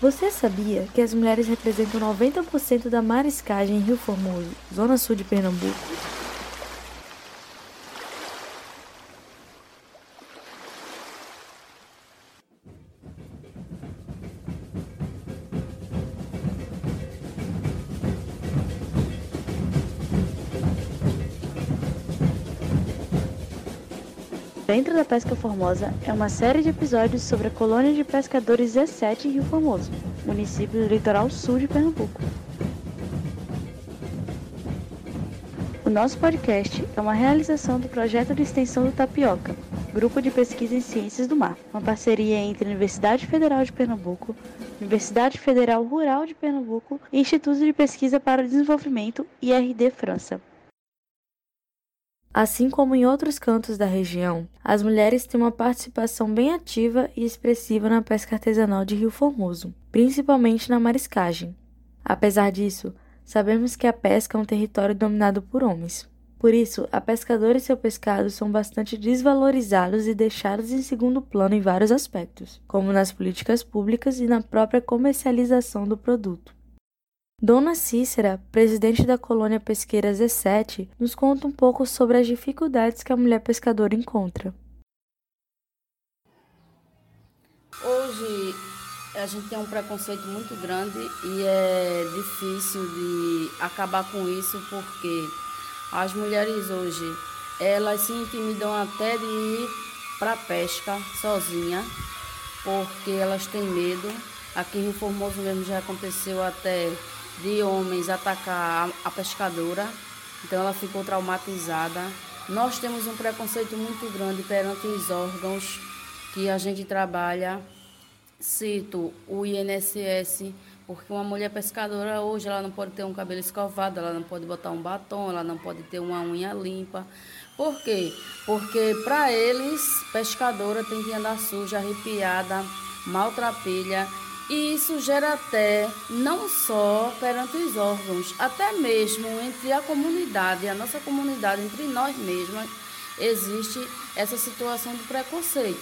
Você sabia que as mulheres representam 90% da mariscagem em Rio Formoso, zona sul de Pernambuco? Dentro da Pesca Formosa é uma série de episódios sobre a colônia de pescadores Z7 em Rio Formoso, município do litoral sul de Pernambuco. O nosso podcast é uma realização do projeto de extensão do Tapioca, Grupo de Pesquisa em Ciências do Mar, uma parceria entre a Universidade Federal de Pernambuco, Universidade Federal Rural de Pernambuco e Instituto de Pesquisa para o Desenvolvimento IRD França. Assim como em outros cantos da região, as mulheres têm uma participação bem ativa e expressiva na pesca artesanal de Rio Formoso, principalmente na mariscagem. Apesar disso, sabemos que a pesca é um território dominado por homens. Por isso, a pescadora e seu pescado são bastante desvalorizados e deixados em segundo plano em vários aspectos, como nas políticas públicas e na própria comercialização do produto. Dona Cícera, presidente da colônia pesqueira Z7, nos conta um pouco sobre as dificuldades que a mulher pescadora encontra. Hoje a gente tem um preconceito muito grande e é difícil de acabar com isso porque as mulheres hoje elas se intimidam até de ir para pesca sozinha porque elas têm medo. Aqui em Formoso mesmo já aconteceu até de homens atacar a pescadora, então ela ficou traumatizada. Nós temos um preconceito muito grande perante os órgãos que a gente trabalha. Cito o INSS, porque uma mulher pescadora hoje ela não pode ter um cabelo escovado, ela não pode botar um batom, ela não pode ter uma unha limpa. Por quê? Porque para eles, pescadora tem que andar suja, arrepiada, maltrapilha e isso gera até, não só perante os órgãos, até mesmo entre a comunidade, a nossa comunidade, entre nós mesmas, existe essa situação de preconceito.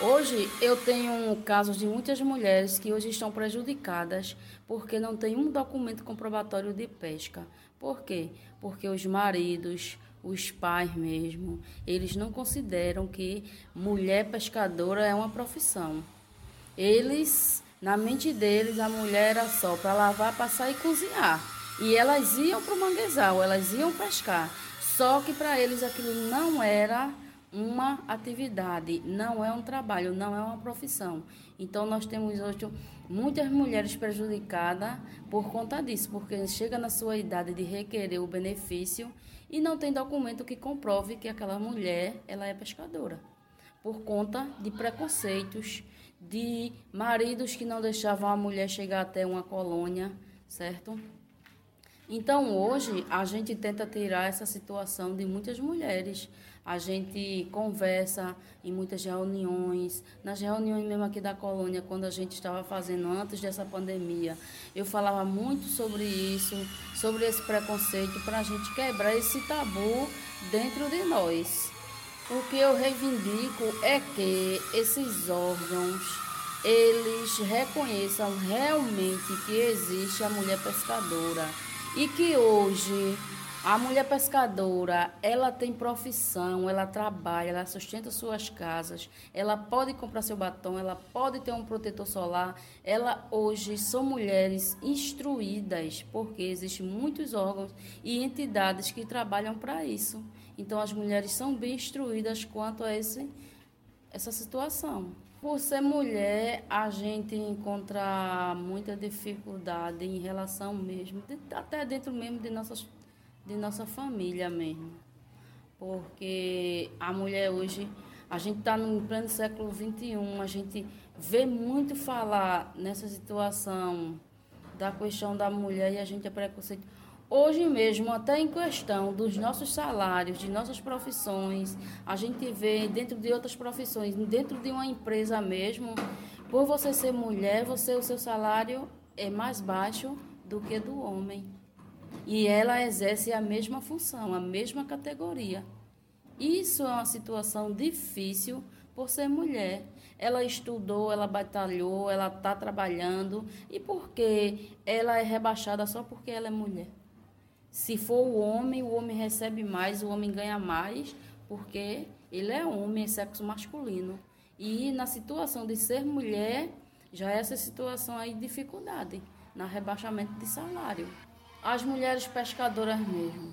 Hoje eu tenho casos de muitas mulheres que hoje estão prejudicadas porque não tem um documento comprobatório de pesca. Por quê? Porque os maridos, os pais mesmo, eles não consideram que mulher pescadora é uma profissão. Eles na mente deles, a mulher era só para lavar, passar e cozinhar. E elas iam para o manguezal, elas iam pescar. Só que para eles aquilo não era uma atividade, não é um trabalho, não é uma profissão. Então nós temos hoje muitas mulheres prejudicadas por conta disso, porque chega na sua idade de requerer o benefício e não tem documento que comprove que aquela mulher ela é pescadora, por conta de preconceitos, de maridos que não deixavam a mulher chegar até uma colônia, certo? Então, hoje, a gente tenta tirar essa situação de muitas mulheres. A gente conversa em muitas reuniões, nas reuniões mesmo aqui da colônia, quando a gente estava fazendo antes dessa pandemia. Eu falava muito sobre isso, sobre esse preconceito, para a gente quebrar esse tabu dentro de nós. O que eu reivindico é que esses órgãos eles reconheçam realmente que existe a mulher pescadora e que hoje a mulher pescadora, ela tem profissão, ela trabalha, ela sustenta suas casas, ela pode comprar seu batom, ela pode ter um protetor solar. Ela hoje são mulheres instruídas, porque existem muitos órgãos e entidades que trabalham para isso. Então, as mulheres são bem instruídas quanto a esse, essa situação. Por ser mulher, a gente encontra muita dificuldade em relação mesmo, até dentro mesmo de, nossas, de nossa família mesmo. Porque a mulher hoje, a gente está no pleno século XXI, a gente vê muito falar nessa situação da questão da mulher e a gente é preconceito Hoje mesmo, até em questão dos nossos salários, de nossas profissões, a gente vê dentro de outras profissões, dentro de uma empresa mesmo, por você ser mulher, você o seu salário é mais baixo do que do homem. E ela exerce a mesma função, a mesma categoria. Isso é uma situação difícil por ser mulher. Ela estudou, ela batalhou, ela está trabalhando. E por que ela é rebaixada só porque ela é mulher? Se for o homem, o homem recebe mais, o homem ganha mais, porque ele é homem, é sexo masculino. E na situação de ser mulher, já é essa situação aí de dificuldade, na rebaixamento de salário. As mulheres pescadoras mesmo,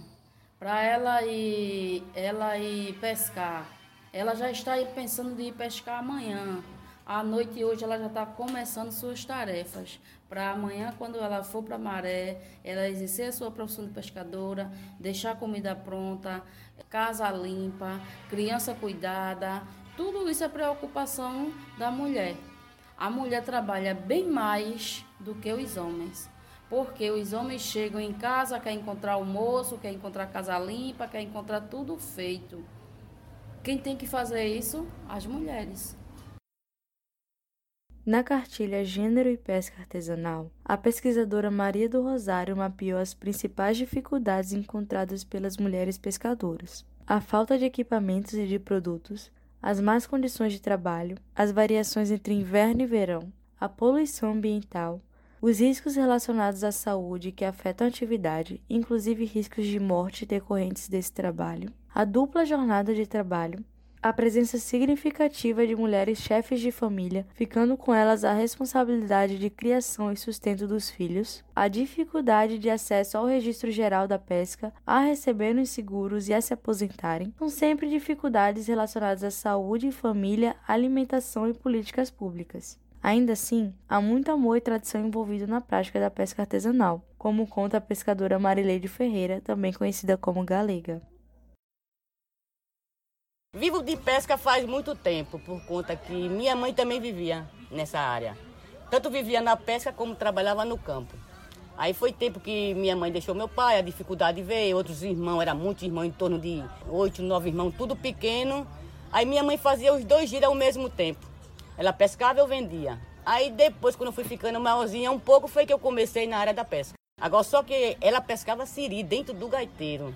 para ela ir, ela ir pescar, ela já está pensando de ir pescar amanhã. À noite hoje ela já está começando suas tarefas. Para amanhã, quando ela for para a maré, ela exercer a sua profissão de pescadora, deixar a comida pronta, casa limpa, criança cuidada. Tudo isso é preocupação da mulher. A mulher trabalha bem mais do que os homens. Porque os homens chegam em casa, quer encontrar almoço, quer encontrar casa limpa, quer encontrar tudo feito. Quem tem que fazer isso? As mulheres. Na cartilha Gênero e Pesca Artesanal, a pesquisadora Maria do Rosário mapeou as principais dificuldades encontradas pelas mulheres pescadoras: a falta de equipamentos e de produtos, as más condições de trabalho, as variações entre inverno e verão, a poluição ambiental, os riscos relacionados à saúde que afetam a atividade, inclusive riscos de morte decorrentes desse trabalho, a dupla jornada de trabalho, a presença significativa de mulheres chefes de família, ficando com elas a responsabilidade de criação e sustento dos filhos, a dificuldade de acesso ao registro geral da pesca, a receberem os seguros e a se aposentarem, são sempre dificuldades relacionadas à saúde, família, alimentação e políticas públicas. Ainda assim, há muito amor e tradição envolvido na prática da pesca artesanal, como conta a pescadora Marileide Ferreira, também conhecida como Galega. Vivo de pesca faz muito tempo, por conta que minha mãe também vivia nessa área. Tanto vivia na pesca como trabalhava no campo. Aí foi tempo que minha mãe deixou meu pai, a dificuldade veio, outros irmãos, era muitos irmãos, em torno de oito, nove irmãos, tudo pequeno. Aí minha mãe fazia os dois giros ao mesmo tempo. Ela pescava e eu vendia. Aí depois, quando eu fui ficando maiorzinha um pouco, foi que eu comecei na área da pesca. Agora, só que ela pescava siri dentro do gaiteiro.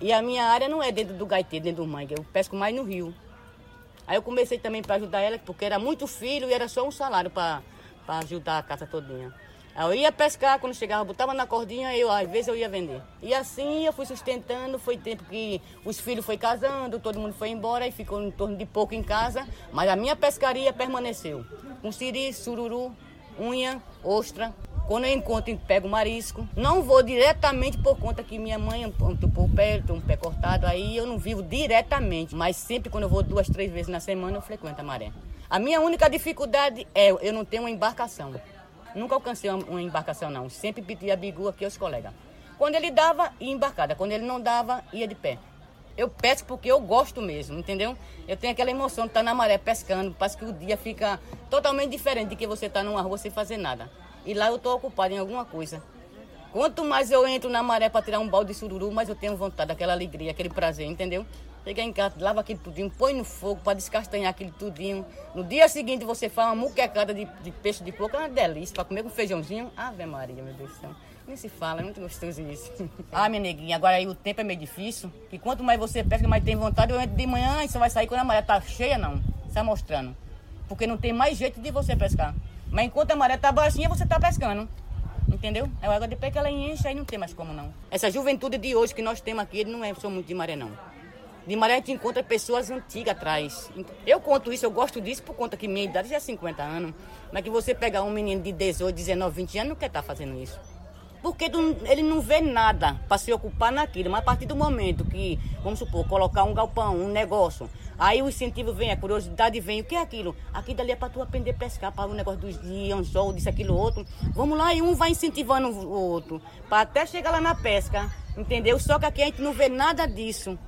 E a minha área não é dentro do gaiteiro, dentro do mangue, eu pesco mais no rio. Aí eu comecei também para ajudar ela, porque era muito filho e era só um salário para ajudar a casa todinha. Aí eu ia pescar, quando chegava, botava na cordinha, eu às vezes eu ia vender. E assim eu fui sustentando, foi tempo que os filhos foi casando, todo mundo foi embora e ficou em torno de pouco em casa, mas a minha pescaria permaneceu. Com siri, sururu, unha, ostra, quando eu encontro, pego marisco. Não vou diretamente por conta que minha mãe amputou o pé, tem um pé cortado, aí eu não vivo diretamente. Mas sempre quando eu vou duas, três vezes na semana, eu frequento a maré. A minha única dificuldade é eu não tenho uma embarcação. Nunca alcancei uma embarcação, não. Sempre pedi a bigu aqui aos colegas. Quando ele dava, ia embarcada. Quando ele não dava, ia de pé. Eu pesco porque eu gosto mesmo, entendeu? Eu tenho aquela emoção de estar na maré pescando. Parece que o dia fica totalmente diferente de que você estar numa rua sem fazer nada. E lá eu estou ocupado em alguma coisa. Quanto mais eu entro na maré para tirar um balde de sururu, mais eu tenho vontade, aquela alegria, aquele prazer, entendeu? Chega em casa, lava aquele tudinho, põe no fogo para descastanhar aquele tudinho. No dia seguinte você faz uma muquecada de, de peixe de coco, é uma delícia, para comer com feijãozinho. Ave Maria, meu Deus do céu. Nem se fala, é muito gostoso isso. ah, minha neguinha, agora aí o tempo é meio difícil. E quanto mais você pesca, mais tem vontade. Eu entro de manhã e você vai sair quando a maré tá cheia, não. Está mostrando. Porque não tem mais jeito de você pescar. Mas enquanto a maré tá baixinha, você tá pescando. Entendeu? É a água de pé que ela enche, aí não tem mais como não. Essa juventude de hoje que nós temos aqui, não é só muito de maré, não. De maré a gente encontra pessoas antigas atrás. Eu conto isso, eu gosto disso por conta que minha idade já é 50 anos. Mas que você pegar um menino de 18, 19, 20 anos, não quer estar tá fazendo isso. Porque ele não vê nada para se ocupar naquilo. Mas a partir do momento que, vamos supor, colocar um galpão, um negócio, aí o incentivo vem, a curiosidade vem. O que é aquilo? Aqui dali é para tu aprender a pescar, para o negócio dos de anzol, disso, aquilo, outro. Vamos lá e um vai incentivando o outro. Para até chegar lá na pesca, entendeu? Só que aqui a gente não vê nada disso.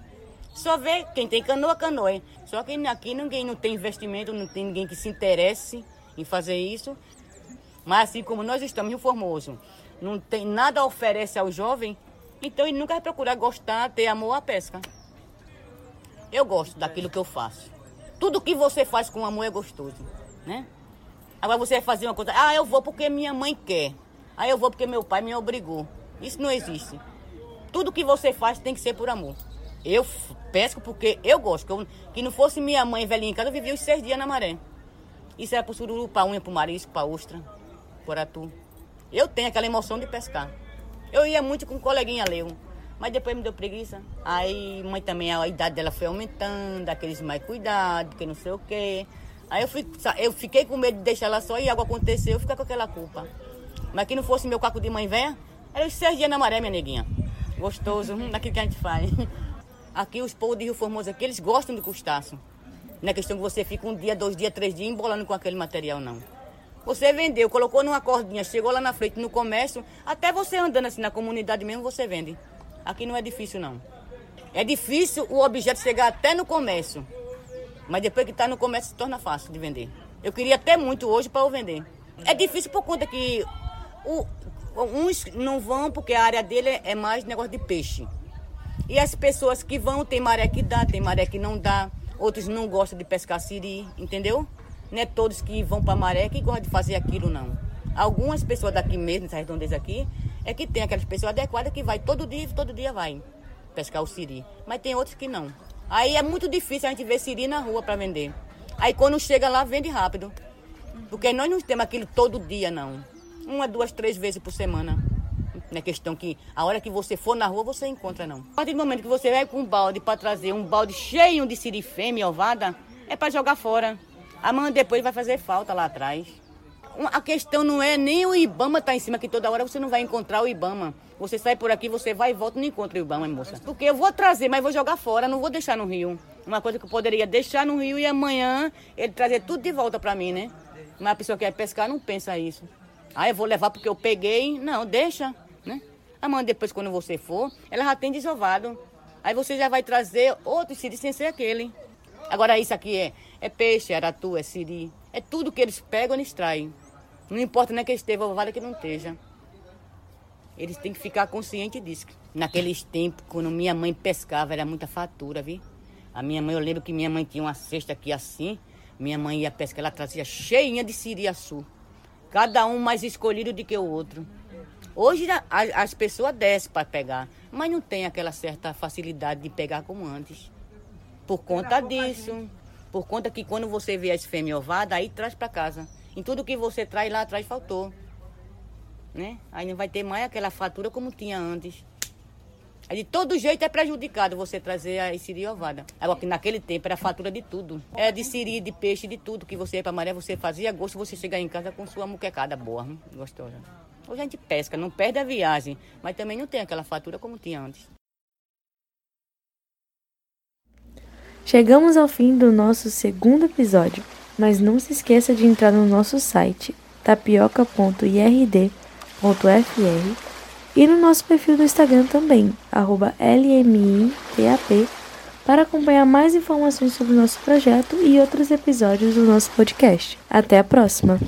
Só vê quem tem canoa, canoa. Só que aqui ninguém não tem investimento, não tem ninguém que se interesse em fazer isso. Mas assim como nós estamos em Formoso, não tem nada a oferecer ao jovem, então ele nunca vai procurar gostar, ter amor à pesca. Eu gosto daquilo que eu faço. Tudo que você faz com amor é gostoso, né? Agora você vai fazer uma coisa, ah, eu vou porque minha mãe quer. Ah, eu vou porque meu pai me obrigou. Isso não existe. Tudo que você faz tem que ser por amor. Eu pesco porque eu gosto. Que, eu, que não fosse minha mãe velhinha em casa, eu vivia os seis dias na maré. Isso era pro sururu, pra unha, pro marisco, pra ostra, por atu. Eu tenho aquela emoção de pescar. Eu ia muito com um coleguinha Leo, mas depois me deu preguiça. Aí mãe também, a idade dela foi aumentando, aqueles mais cuidados, que não sei o quê. Aí eu, fui, eu fiquei com medo de deixar ela só e algo aconteceu, eu fiquei com aquela culpa. Mas que não fosse meu caco de mãe velha, era os seis dias na maré, minha neguinha. Gostoso, hum, daquilo que a gente faz. Aqui os povos de Rio Formoso aqui, eles gostam de custaço. Não é questão que você fica um dia, dois dias, três dias embolando com aquele material, não. Você vendeu, colocou numa cordinha, chegou lá na frente no comércio, até você andando assim na comunidade mesmo, você vende. Aqui não é difícil, não. É difícil o objeto chegar até no comércio. Mas depois que está no comércio, se torna fácil de vender. Eu queria até muito hoje para eu vender. É difícil por conta que o, uns não vão porque a área dele é mais negócio de peixe. E as pessoas que vão, tem maré que dá, tem maré que não dá. Outros não gostam de pescar siri, entendeu? Não é todos que vão para maré que gostam de fazer aquilo, não. Algumas pessoas daqui mesmo, nessas redondezas aqui, é que tem aquelas pessoas adequadas que vai todo dia, todo dia vai pescar o siri. Mas tem outros que não. Aí é muito difícil a gente ver siri na rua para vender. Aí quando chega lá, vende rápido. Porque nós não temos aquilo todo dia, não. Uma, duas, três vezes por semana. Não é questão que a hora que você for na rua, você encontra, não. A partir do momento que você vai com um balde para trazer um balde cheio de siri fêmea ovada, é para jogar fora. Amanhã depois vai fazer falta lá atrás. A questão não é nem o Ibama tá em cima, que toda hora você não vai encontrar o Ibama. Você sai por aqui, você vai e volta e não encontra o Ibama, moça. Porque eu vou trazer, mas vou jogar fora, não vou deixar no rio. Uma coisa que eu poderia deixar no rio e amanhã ele trazer tudo de volta para mim, né? Mas a pessoa que quer pescar não pensa isso. Ah, eu vou levar porque eu peguei. Não, deixa, né? Amanhã depois, quando você for, ela já tem desovado. Aí você já vai trazer outro siri sem ser aquele. Agora isso aqui é, é peixe, é aratu, é siri. É tudo que eles pegam, eles traem. Não importa nem que esteja ovado que não esteja. Eles têm que ficar conscientes disso. Naqueles tempos, quando minha mãe pescava, era muita fatura, viu? A minha mãe, eu lembro que minha mãe tinha uma cesta aqui assim. Minha mãe ia pescar, ela trazia cheinha de siriaçu. Cada um mais escolhido do que o outro. Hoje as pessoas descem para pegar, mas não tem aquela certa facilidade de pegar como antes. Por conta disso. Por conta que quando você vê as fêmeas ovadas, aí traz para casa. Em tudo que você traz lá atrás faltou. Né? Aí não vai ter mais aquela fatura como tinha antes. Aí de todo jeito é prejudicado você trazer a siri ovada. Agora que naquele tempo era fatura de tudo. Era de siri, de peixe, de tudo. Que você ia para maré, você fazia gosto, você chegar em casa com sua muquecada boa, hum, gostosa. Hoje a gente pesca, não perde a viagem, mas também não tem aquela fatura como tinha antes. Chegamos ao fim do nosso segundo episódio, mas não se esqueça de entrar no nosso site tapioca.ird.fr e no nosso perfil do Instagram também, LMITAP, para acompanhar mais informações sobre o nosso projeto e outros episódios do nosso podcast. Até a próxima!